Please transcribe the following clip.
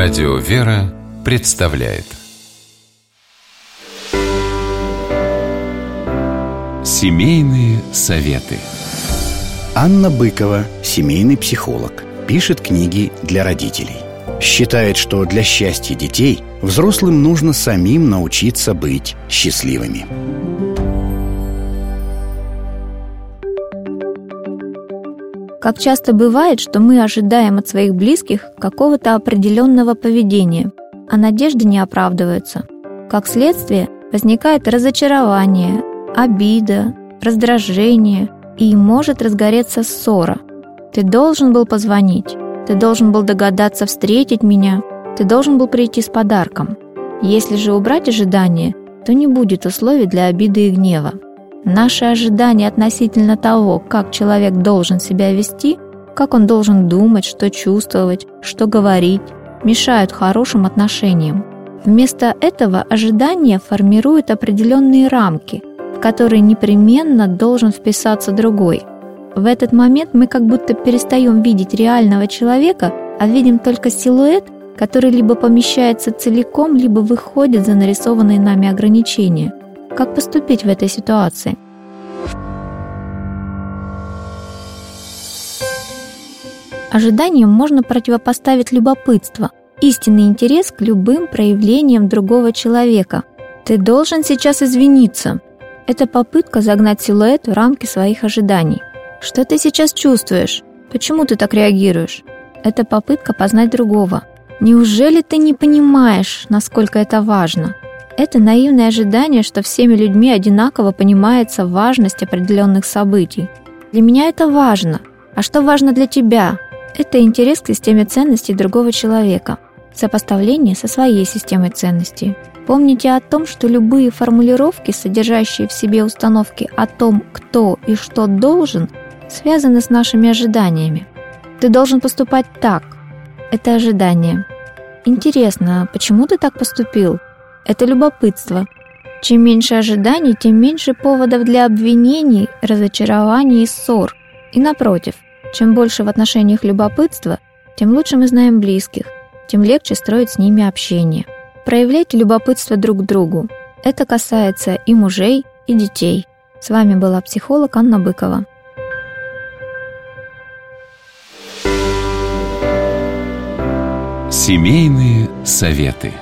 Радио «Вера» представляет Семейные советы Анна Быкова, семейный психолог, пишет книги для родителей. Считает, что для счастья детей взрослым нужно самим научиться быть счастливыми. Как часто бывает, что мы ожидаем от своих близких какого-то определенного поведения, а надежды не оправдываются. Как следствие, возникает разочарование, обида, раздражение и может разгореться ссора. Ты должен был позвонить, ты должен был догадаться встретить меня, ты должен был прийти с подарком. Если же убрать ожидания, то не будет условий для обиды и гнева. Наши ожидания относительно того, как человек должен себя вести, как он должен думать, что чувствовать, что говорить, мешают хорошим отношениям. Вместо этого ожидания формируют определенные рамки, в которые непременно должен вписаться другой. В этот момент мы как будто перестаем видеть реального человека, а видим только силуэт, который либо помещается целиком, либо выходит за нарисованные нами ограничения. Как поступить в этой ситуации? Ожиданиям можно противопоставить любопытство, истинный интерес к любым проявлениям другого человека. Ты должен сейчас извиниться. Это попытка загнать силуэт в рамки своих ожиданий. Что ты сейчас чувствуешь? Почему ты так реагируешь? Это попытка познать другого. Неужели ты не понимаешь, насколько это важно? Это наивное ожидание, что всеми людьми одинаково понимается важность определенных событий. Для меня это важно. А что важно для тебя? Это интерес к системе ценностей другого человека, сопоставление со своей системой ценностей. Помните о том, что любые формулировки, содержащие в себе установки о том, кто и что должен, связаны с нашими ожиданиями. Ты должен поступать так. Это ожидание. Интересно, а почему ты так поступил? Это любопытство. Чем меньше ожиданий, тем меньше поводов для обвинений, разочарований и ссор. И напротив, чем больше в отношениях любопытства, тем лучше мы знаем близких, тем легче строить с ними общение. Проявляйте любопытство друг к другу. Это касается и мужей, и детей. С вами была психолог Анна Быкова. Семейные советы.